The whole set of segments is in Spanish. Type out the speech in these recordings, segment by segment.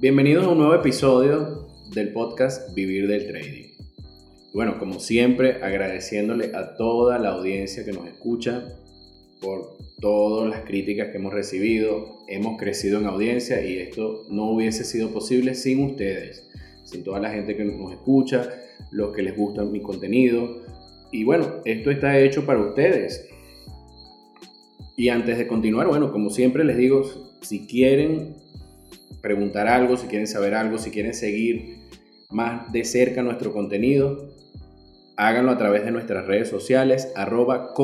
Bienvenidos a un nuevo episodio del podcast Vivir del Trading. Bueno, como siempre, agradeciéndole a toda la audiencia que nos escucha por todas las críticas que hemos recibido. Hemos crecido en audiencia y esto no hubiese sido posible sin ustedes, sin toda la gente que nos escucha, los que les gusta mi contenido. Y bueno, esto está hecho para ustedes. Y antes de continuar, bueno, como siempre les digo, si quieren preguntar algo, si quieren saber algo, si quieren seguir más de cerca nuestro contenido, háganlo a través de nuestras redes sociales, arroba.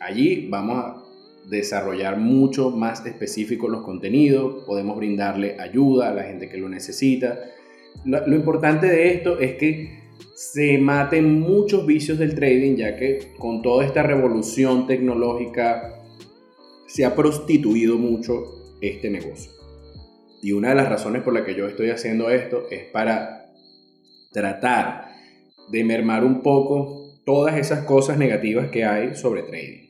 Allí vamos a desarrollar mucho más específicos los contenidos, podemos brindarle ayuda a la gente que lo necesita. Lo importante de esto es que se maten muchos vicios del trading, ya que con toda esta revolución tecnológica se ha prostituido mucho este negocio. Y una de las razones por la que yo estoy haciendo esto es para tratar de mermar un poco todas esas cosas negativas que hay sobre trading.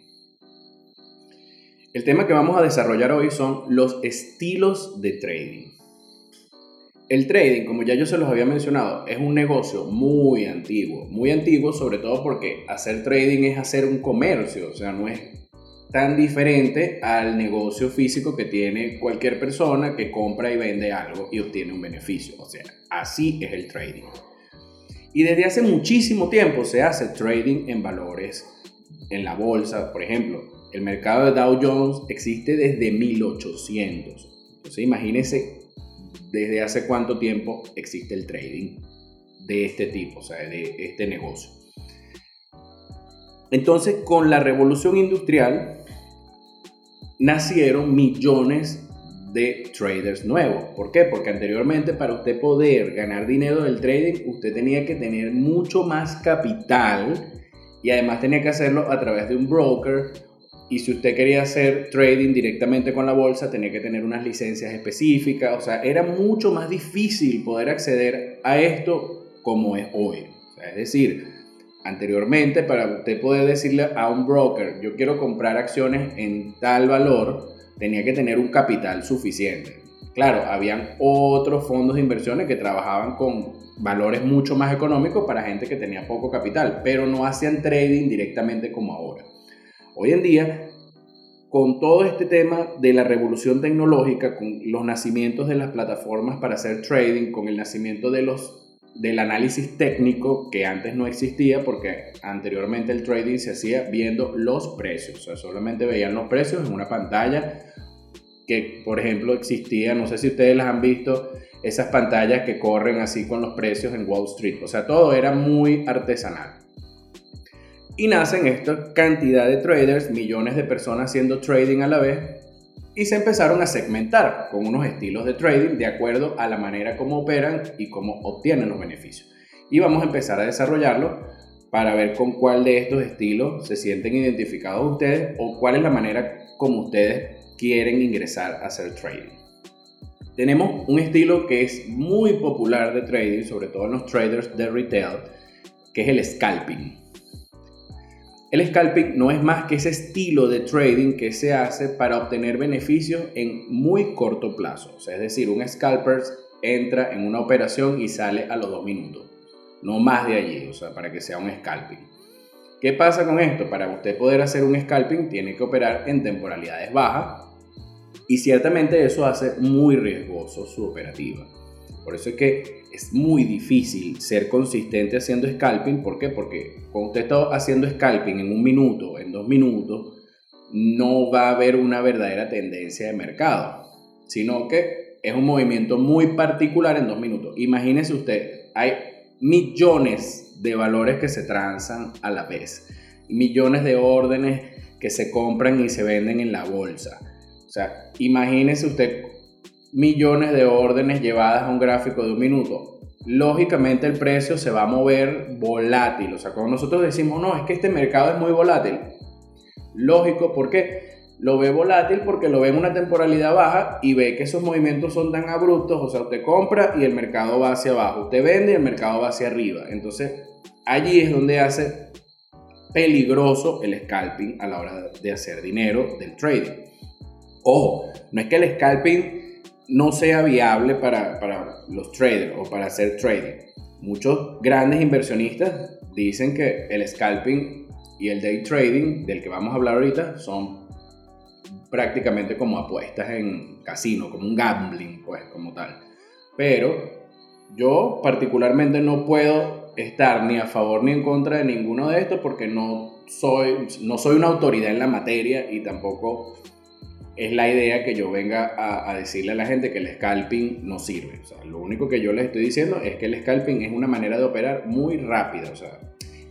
El tema que vamos a desarrollar hoy son los estilos de trading. El trading, como ya yo se los había mencionado, es un negocio muy antiguo, muy antiguo sobre todo porque hacer trading es hacer un comercio, o sea, no es tan diferente al negocio físico que tiene cualquier persona que compra y vende algo y obtiene un beneficio. O sea, así es el trading. Y desde hace muchísimo tiempo se hace trading en valores en la bolsa. Por ejemplo, el mercado de Dow Jones existe desde 1800. Entonces imagínense desde hace cuánto tiempo existe el trading de este tipo, o sea, de este negocio. Entonces, con la revolución industrial, nacieron millones de traders nuevos. ¿Por qué? Porque anteriormente para usted poder ganar dinero del trading, usted tenía que tener mucho más capital y además tenía que hacerlo a través de un broker. Y si usted quería hacer trading directamente con la bolsa, tenía que tener unas licencias específicas. O sea, era mucho más difícil poder acceder a esto como es hoy. es decir, Anteriormente, para usted poder decirle a un broker, yo quiero comprar acciones en tal valor, tenía que tener un capital suficiente. Claro, habían otros fondos de inversiones que trabajaban con valores mucho más económicos para gente que tenía poco capital, pero no hacían trading directamente como ahora. Hoy en día, con todo este tema de la revolución tecnológica, con los nacimientos de las plataformas para hacer trading, con el nacimiento de los del análisis técnico que antes no existía porque anteriormente el trading se hacía viendo los precios, o sea, solamente veían los precios en una pantalla que por ejemplo existía, no sé si ustedes las han visto, esas pantallas que corren así con los precios en Wall Street, o sea, todo era muy artesanal. Y nacen esta cantidad de traders, millones de personas haciendo trading a la vez, y se empezaron a segmentar con unos estilos de trading de acuerdo a la manera como operan y cómo obtienen los beneficios. Y vamos a empezar a desarrollarlo para ver con cuál de estos estilos se sienten identificados ustedes o cuál es la manera como ustedes quieren ingresar a hacer trading. Tenemos un estilo que es muy popular de trading, sobre todo en los traders de retail, que es el scalping. El scalping no es más que ese estilo de trading que se hace para obtener beneficios en muy corto plazo. O sea, es decir, un scalper entra en una operación y sale a los dos minutos. No más de allí, o sea, para que sea un scalping. ¿Qué pasa con esto? Para usted poder hacer un scalping tiene que operar en temporalidades bajas y ciertamente eso hace muy riesgoso su operativa. Por eso es que es muy difícil ser consistente haciendo scalping. ¿Por qué? Porque cuando usted está haciendo scalping en un minuto, en dos minutos, no va a haber una verdadera tendencia de mercado, sino que es un movimiento muy particular en dos minutos. Imagínese usted, hay millones de valores que se transan a la vez, millones de órdenes que se compran y se venden en la bolsa. O sea, imagínese usted millones de órdenes llevadas a un gráfico de un minuto, lógicamente el precio se va a mover volátil. O sea, cuando nosotros decimos, no, es que este mercado es muy volátil, lógico, ¿por qué? Lo ve volátil porque lo ve en una temporalidad baja y ve que esos movimientos son tan abruptos, o sea, usted compra y el mercado va hacia abajo, usted vende y el mercado va hacia arriba. Entonces, allí es donde hace peligroso el scalping a la hora de hacer dinero del trading. Ojo, no es que el scalping no sea viable para, para los traders o para hacer trading. Muchos grandes inversionistas dicen que el scalping y el day trading, del que vamos a hablar ahorita, son prácticamente como apuestas en casino, como un gambling, pues, como tal. Pero yo particularmente no puedo estar ni a favor ni en contra de ninguno de estos porque no soy, no soy una autoridad en la materia y tampoco es la idea que yo venga a, decirle a la gente que el scalping no sirve. O sea, lo único que yo les estoy diciendo es que el scalping es una manera de operar muy rápida. O sea,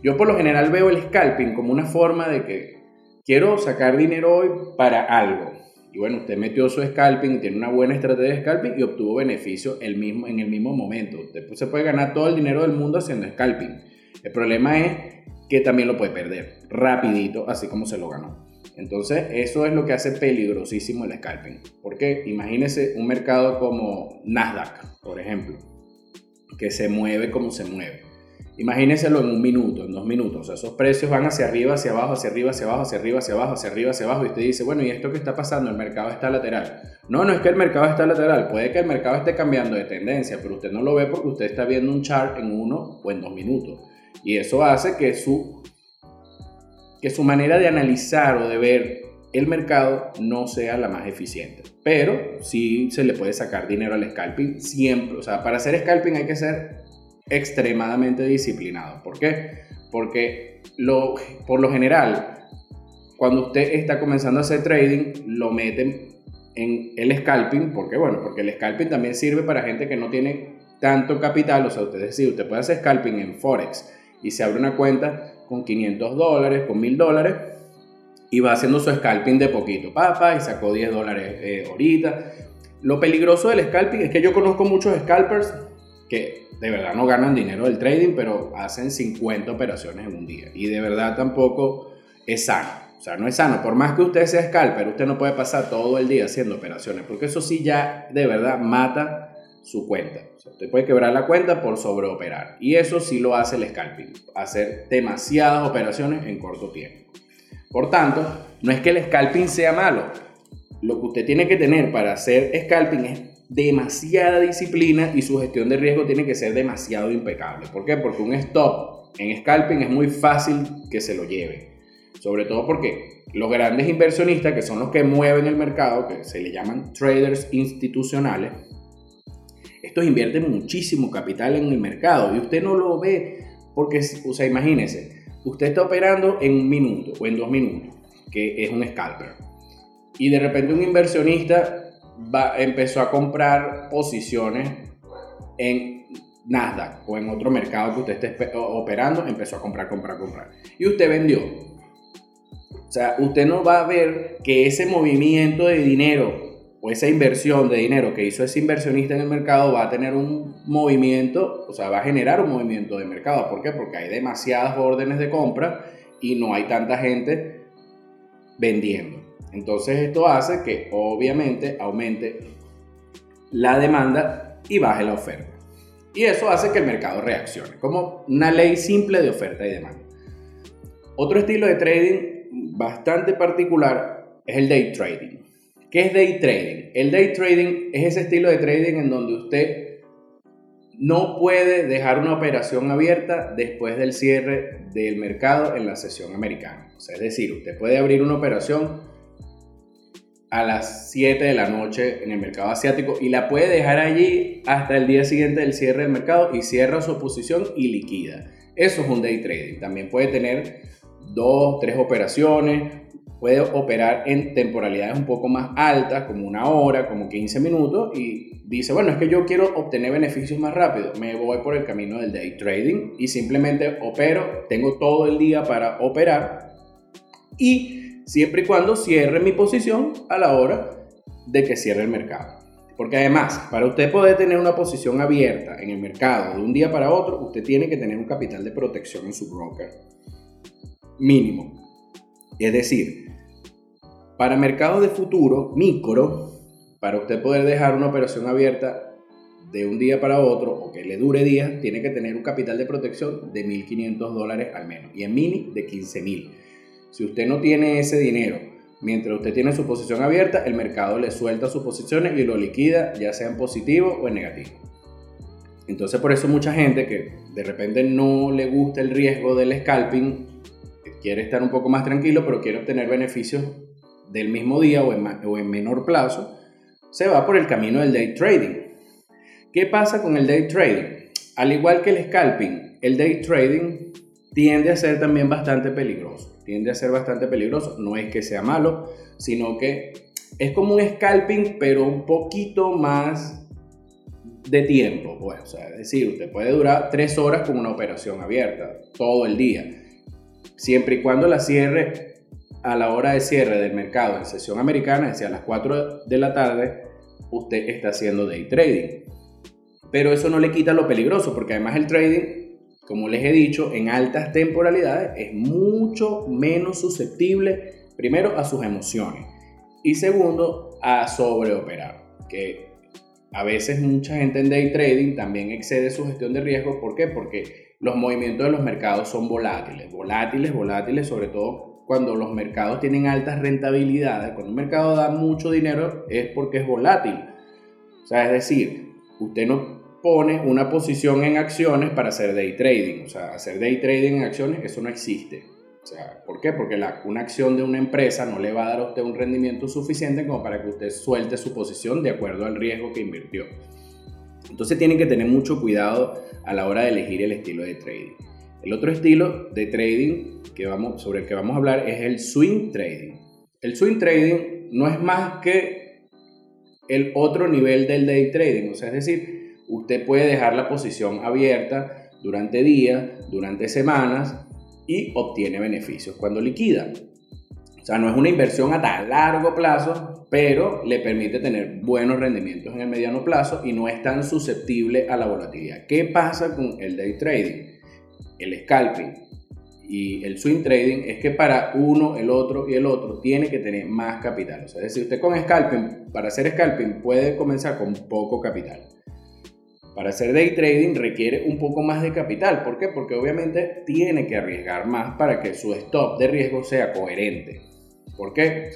yo por lo general veo el scalping como una forma de que quiero sacar dinero hoy para algo. Y bueno, usted metió su scalping, tiene una buena estrategia de scalping y obtuvo beneficio el mismo, en el mismo momento. Usted se puede ganar todo el dinero del mundo haciendo scalping. El problema es que también lo puede perder rapidito, así como se lo ganó. Entonces, eso es lo que hace peligrosísimo el scalping. Porque imagínese un mercado como Nasdaq, por ejemplo, que se mueve como se mueve. Imagínenselo en un minuto, en dos minutos. O sea, esos precios van hacia arriba, hacia abajo, hacia arriba, hacia abajo, hacia arriba, hacia abajo, hacia arriba, hacia abajo. Y usted dice, bueno, ¿y esto qué está pasando? El mercado está lateral. No, no es que el mercado está lateral. Puede que el mercado esté cambiando de tendencia, pero usted no lo ve porque usted está viendo un chart en uno o en dos minutos. Y eso hace que su que su manera de analizar o de ver el mercado no sea la más eficiente. Pero sí se le puede sacar dinero al scalping siempre. O sea, para hacer scalping hay que ser extremadamente disciplinado. ¿Por qué? Porque lo, por lo general, cuando usted está comenzando a hacer trading, lo meten en el scalping. ¿Por qué? Bueno, porque el scalping también sirve para gente que no tiene tanto capital. O sea, usted decide, usted puede hacer scalping en Forex y se abre una cuenta con 500 dólares, con 1000 dólares, y va haciendo su scalping de poquito, papá, y sacó 10 dólares eh, ahorita. Lo peligroso del scalping es que yo conozco muchos scalpers que de verdad no ganan dinero del trading, pero hacen 50 operaciones en un día. Y de verdad tampoco es sano. O sea, no es sano. Por más que usted sea scalper, usted no puede pasar todo el día haciendo operaciones, porque eso sí ya de verdad mata su cuenta. usted puede quebrar la cuenta por sobreoperar. Y eso sí lo hace el scalping, hacer demasiadas operaciones en corto tiempo. Por tanto, no es que el scalping sea malo. Lo que usted tiene que tener para hacer scalping es demasiada disciplina y su gestión de riesgo tiene que ser demasiado impecable. ¿Por qué? Porque un stop en scalping es muy fácil que se lo lleve. Sobre todo porque los grandes inversionistas, que son los que mueven el mercado, que se le llaman traders institucionales, estos invierten muchísimo capital en el mercado y usted no lo ve porque, o sea, imagínese, usted está operando en un minuto o en dos minutos, que es un scalper, y de repente un inversionista va, empezó a comprar posiciones en Nasdaq o en otro mercado que usted esté operando, empezó a comprar, comprar, comprar. Y usted vendió. O sea, usted no va a ver que ese movimiento de dinero o esa inversión de dinero que hizo ese inversionista en el mercado va a tener un movimiento, o sea, va a generar un movimiento de mercado. ¿Por qué? Porque hay demasiadas órdenes de compra y no hay tanta gente vendiendo. Entonces esto hace que obviamente aumente la demanda y baje la oferta. Y eso hace que el mercado reaccione, como una ley simple de oferta y demanda. Otro estilo de trading bastante particular es el day trading. ¿Qué es day trading? El day trading es ese estilo de trading en donde usted no puede dejar una operación abierta después del cierre del mercado en la sesión americana. es decir, usted puede abrir una operación a las 7 de la noche en el mercado asiático y la puede dejar allí hasta el día siguiente del cierre del mercado y cierra su posición y liquida. Eso es un day trading. También puede tener dos, tres operaciones puede operar en temporalidades un poco más altas, como una hora, como 15 minutos, y dice, bueno, es que yo quiero obtener beneficios más rápido, me voy por el camino del day trading y simplemente opero, tengo todo el día para operar y siempre y cuando cierre mi posición a la hora de que cierre el mercado. Porque además, para usted poder tener una posición abierta en el mercado de un día para otro, usted tiene que tener un capital de protección en su broker mínimo. Es decir, para mercados de futuro, micro, para usted poder dejar una operación abierta de un día para otro o que le dure días, tiene que tener un capital de protección de 1.500 dólares al menos y en mini de 15.000. Si usted no tiene ese dinero Mientras usted tiene su posición abierta, el mercado le suelta sus posiciones y lo liquida, ya sea en positivo o en negativo. Entonces por eso mucha gente que de repente no le gusta el riesgo del scalping, quiere estar un poco más tranquilo, pero quiere obtener beneficios del mismo día o en, menor plazo, se va por el camino del day trading. ¿Qué pasa con el day trading? Al igual que el scalping, el day trading tiende a ser también bastante peligroso. Tiende a ser bastante peligroso. No es que sea malo, sino que es como un scalping, pero un poquito más de tiempo. Pues. O sea, es decir, usted puede durar tres horas con una operación abierta, todo el día. Siempre y cuando la cierre a la hora de cierre del mercado en sesión americana, es decir, a las 4 de la tarde, usted está haciendo day trading. Pero eso no le quita lo peligroso, porque además el trading como les he dicho, en altas temporalidades es mucho menos susceptible, primero, a sus emociones y segundo, a sobreoperar, que a veces mucha gente en day trading también excede su gestión de riesgo. ¿Por qué? Porque los movimientos de los mercados son volátiles, volátiles, volátiles, sobre todo cuando los mercados tienen altas rentabilidades. Cuando un mercado da mucho dinero es porque es volátil. O sea, es decir, usted no pone una posición en acciones para hacer day trading. O sea, hacer day trading en acciones, eso no existe. O sea, ¿por qué? Porque la, una acción de una empresa no le va a dar a usted un rendimiento suficiente como para que usted suelte su posición de acuerdo al riesgo que invirtió. Entonces tienen que tener mucho cuidado a la hora de elegir el estilo de trading. El otro estilo de trading que vamos, sobre el que vamos a hablar es el swing trading. El swing trading no es más que el otro nivel del day trading, o sea, es decir, usted puede dejar la posición abierta durante días, durante semanas y obtiene beneficios cuando liquida. O sea, no es una inversión a tan largo plazo, pero le permite tener buenos rendimientos en el mediano plazo y no es tan susceptible a la volatilidad. ¿Qué pasa con el day trading? El scalping y el swing trading es que para uno, el otro y el otro tiene que tener más capital. O sea, es decir, usted con scalping, para hacer scalping puede comenzar con poco capital. Para hacer day trading requiere un poco más de capital. ¿Por qué? Porque obviamente tiene que arriesgar más para que su stop de riesgo sea coherente. ¿Por qué?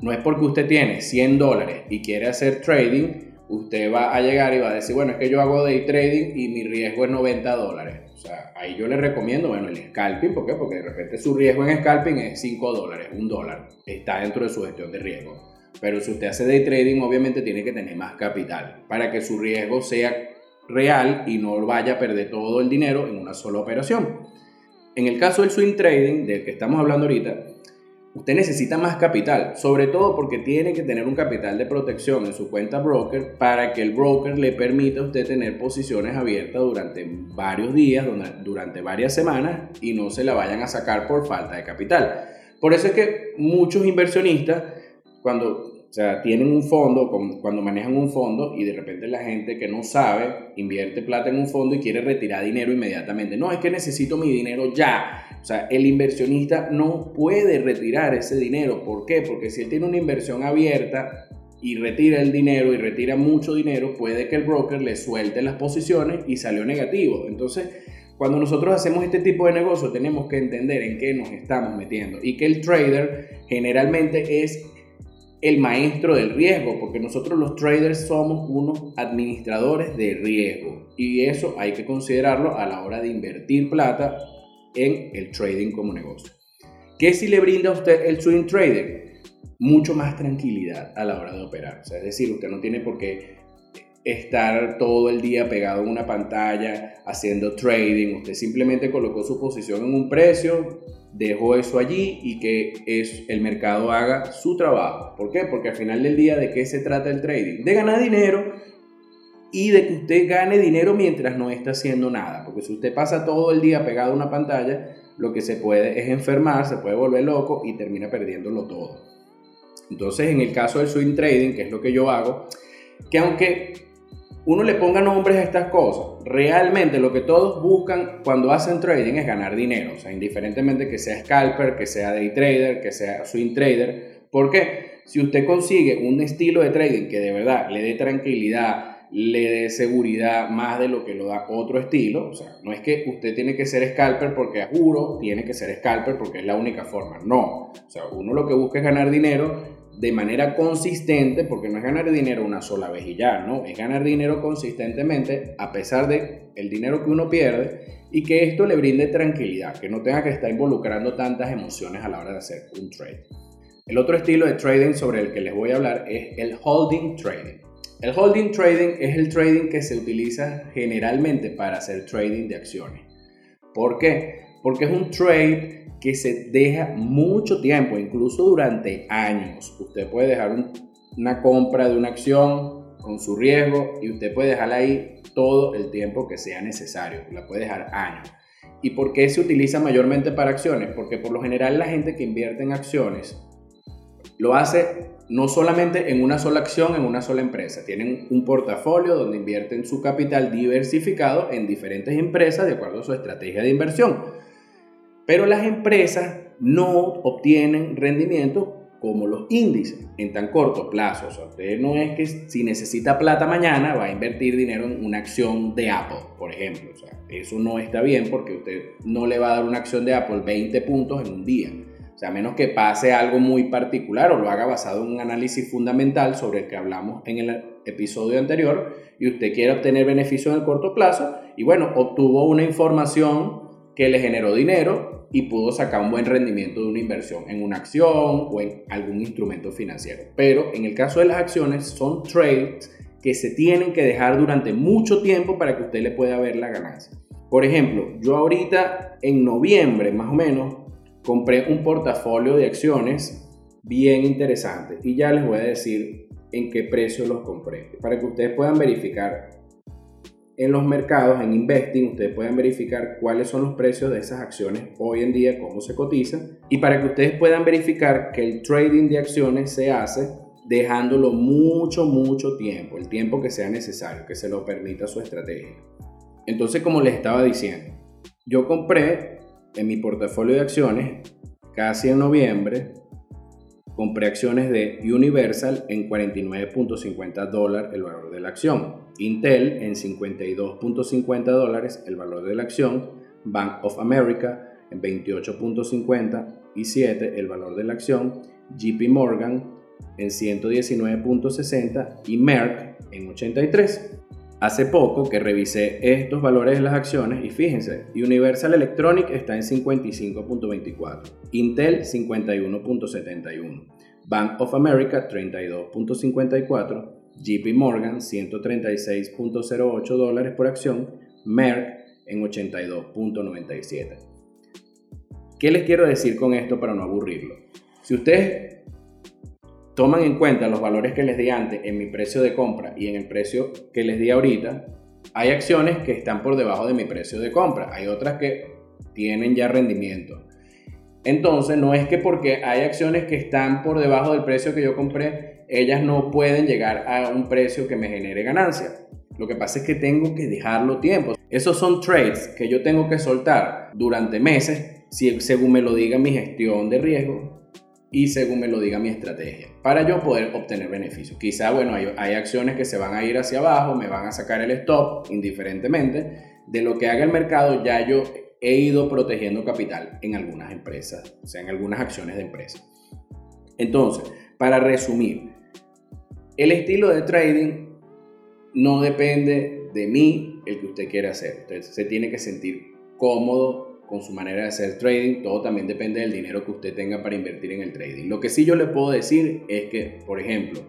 no es porque usted tiene 100 dólares y quiere hacer trading, usted va a llegar y va a decir, bueno, es que yo hago day trading y mi riesgo es 90 dólares. O sea, ahí yo le recomiendo, bueno, el scalping, ¿por qué? Porque de repente su riesgo en scalping es 5 dólares, 1 dólar. Está dentro de su gestión de riesgo. Pero si usted hace day trading, obviamente tiene que tener más capital para que su riesgo sea real y no vaya a perder todo el dinero en una sola operación. En el caso del swing trading, del que estamos hablando ahorita, usted necesita más capital, sobre todo porque tiene que tener un capital de protección en su cuenta broker para que el broker le permita a usted tener posiciones abiertas durante varios días, durante varias semanas y no se la vayan a sacar por falta de capital. Por eso es que muchos inversionistas, cuando o sea, tienen un fondo, cuando manejan un fondo y de repente la gente que no sabe invierte plata en un fondo y quiere retirar dinero inmediatamente. No, es que necesito mi dinero ya. Sea, el inversionista no puede retirar ese dinero. ¿Por qué? Porque si él tiene una inversión abierta y retira el dinero y retira mucho dinero, puede que el broker le suelte las posiciones y salió negativo. Entonces, cuando nosotros hacemos este tipo de negocio, tenemos que entender en qué nos estamos metiendo y que el trader generalmente es el maestro del riesgo, porque nosotros los traders somos unos administradores de riesgo y eso hay que considerarlo a la hora de invertir plata en el trading como negocio. ¿Qué si le brinda a usted el swing trading? Mucho más tranquilidad a la hora de operar. es decir, usted no tiene por qué estar todo el día pegado en una pantalla haciendo trading. Usted simplemente colocó su posición en un precio, dejó eso allí y que es, el mercado haga su trabajo. ¿Por qué? Porque al final del día, ¿de qué se trata el trading? De ganar dinero y de que usted gane dinero mientras no está haciendo nada. Porque si usted pasa todo el día pegado a una pantalla, lo que se puede es enfermar, se puede volver loco y termina perdiéndolo todo. Entonces, en el caso del swing trading, que es lo que yo hago, que aunque uno le ponga nombres a estas cosas. Realmente lo que todos buscan cuando hacen trading es ganar dinero. Sea, indiferentemente que sea scalper, que sea day trader, que sea swing trader. ¿Por qué? Si usted consigue un estilo de trading que de verdad le dé tranquilidad, le dé seguridad más de lo que lo da otro estilo. O sea, no es que usted tiene que ser scalper porque juro, tiene que ser scalper porque es la única forma. No. O sea, uno lo que busca es ganar dinero de manera consistente, porque no es ganar dinero una sola vez y ya, ¿no? Es ganar dinero consistentemente a pesar de el dinero que uno pierde y que esto le brinde tranquilidad, que no tenga que estar involucrando tantas emociones a la hora de hacer un trade. El otro estilo de trading sobre el que les voy a hablar es el holding trading. El holding trading es el trading que se utiliza generalmente para hacer trading de acciones. ¿Por qué? Porque es un trade que se deja mucho tiempo, incluso durante años. Usted puede dejar una compra de una acción con su riesgo y usted puede dejarla ahí todo el tiempo que sea necesario. La puede dejar años. ¿Y por qué se utiliza mayormente para acciones? Porque por lo general la gente que invierte en acciones lo hace no solamente en una sola acción, en una sola empresa. Tienen un portafolio donde invierten su capital diversificado en diferentes empresas de acuerdo a su estrategia de inversión. Pero las empresas no obtienen rendimiento como los índices en tan corto plazo. O sea, usted no es que si necesita plata mañana va a invertir dinero en una acción de Apple, por ejemplo. O sea, eso no está bien porque usted no le va a dar una acción de Apple 20 puntos en un día. O sea, a menos que pase algo muy particular o lo haga basado en un análisis fundamental sobre el que hablamos en el episodio anterior y usted quiere obtener beneficio en el corto plazo y bueno, obtuvo una información que le generó dinero y pudo sacar un buen rendimiento de una inversión en una acción o en algún instrumento financiero. Pero en el caso de las acciones son trades que se tienen que dejar durante mucho tiempo para que usted le pueda ver la ganancia. Por ejemplo, yo ahorita en noviembre más o menos compré un portafolio de acciones bien interesante. Y ya les voy a decir en qué precio los compré. Para que ustedes puedan verificar en los mercados, en Investing, ustedes pueden verificar cuáles son los precios de esas acciones hoy en día, cómo se cotizan, y para que ustedes puedan verificar que el trading de acciones se hace dejándolo mucho, mucho tiempo, el tiempo que sea necesario, que se lo permita su estrategia. Entonces, como les estaba diciendo, yo compré en mi portafolio de acciones casi en noviembre compré acciones de Universal en 49.50 dólares el valor de la acción, Intel en 52.50 dólares el valor de la acción, Bank of America en 28.50 y 7 el valor de la acción, JP Morgan en 119.60 y Merck en 83. Hace poco que revisé estos valores de las acciones y fíjense, Universal Electronic está en 55.24, Intel 51.71, Bank of America 32.54, JP Morgan 136.08 dólares por acción, Merck en 82.97. ¿Qué les quiero decir con esto para no aburrirlo? Si ustedes toman en cuenta los valores que les di antes en mi precio de compra y en el precio que les di ahorita, hay acciones que están por debajo de mi precio de compra, hay otras que tienen ya rendimiento. Entonces, no es que porque hay acciones que están por debajo del precio que yo compré, ellas no pueden llegar a un precio que me genere ganancia. Lo que pasa es que tengo que dejarlo tiempo. Esos son trades que yo tengo que soltar durante meses, según me lo diga mi gestión de riesgo, y según me lo diga mi estrategia, para yo poder obtener beneficios. Quizá, bueno, hay, acciones que se van a ir hacia abajo, me van a sacar el stop indiferentemente. De lo que haga el mercado, ya yo he ido protegiendo capital en algunas empresas, o sea, en algunas acciones de empresas. Entonces, para resumir, el estilo de trading no depende de mí el que usted quiera hacer. Usted se tiene que sentir cómodo con su manera de hacer trading, todo también depende del dinero que usted tenga para invertir en el trading. Lo que sí yo le puedo decir es que, por ejemplo,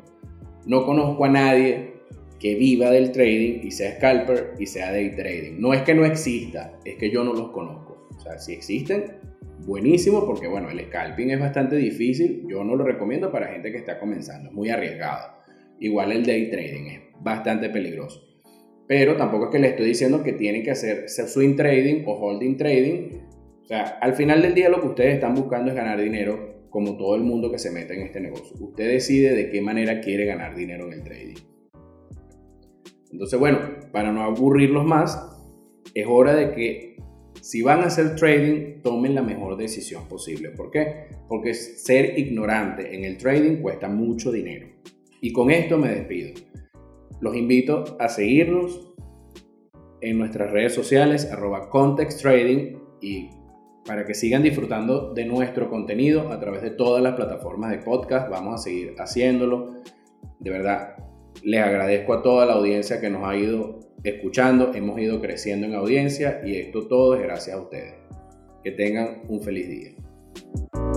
no conozco a nadie que viva del trading y sea scalper y sea day trading. No es que no exista, es que yo no los conozco. O sea, si existen, buenísimo, porque bueno, el scalping es bastante difícil. Yo no lo recomiendo para gente que está comenzando, es muy arriesgado. Igual el day trading es bastante peligroso. Pero tampoco es que le estoy diciendo que tienen que hacer swing trading o holding trading. O sea, al final del día lo que ustedes están buscando es ganar dinero como todo el mundo que se mete en este negocio. Usted decide de qué manera quiere ganar dinero en el trading. Entonces, bueno, para no aburrirlos más, es hora de que si van a hacer trading, tomen la mejor decisión posible. ¿Por qué? Porque ser ignorante en el trading cuesta mucho dinero. Y con esto me despido. Los invito a seguirnos en nuestras redes sociales, arroba Context y para que sigan disfrutando de nuestro contenido a través de todas las plataformas de podcast. Vamos a seguir haciéndolo. De verdad, les agradezco a toda la audiencia que nos ha ido escuchando. Hemos ido creciendo en audiencia y esto todo es gracias a ustedes. Que tengan un feliz día.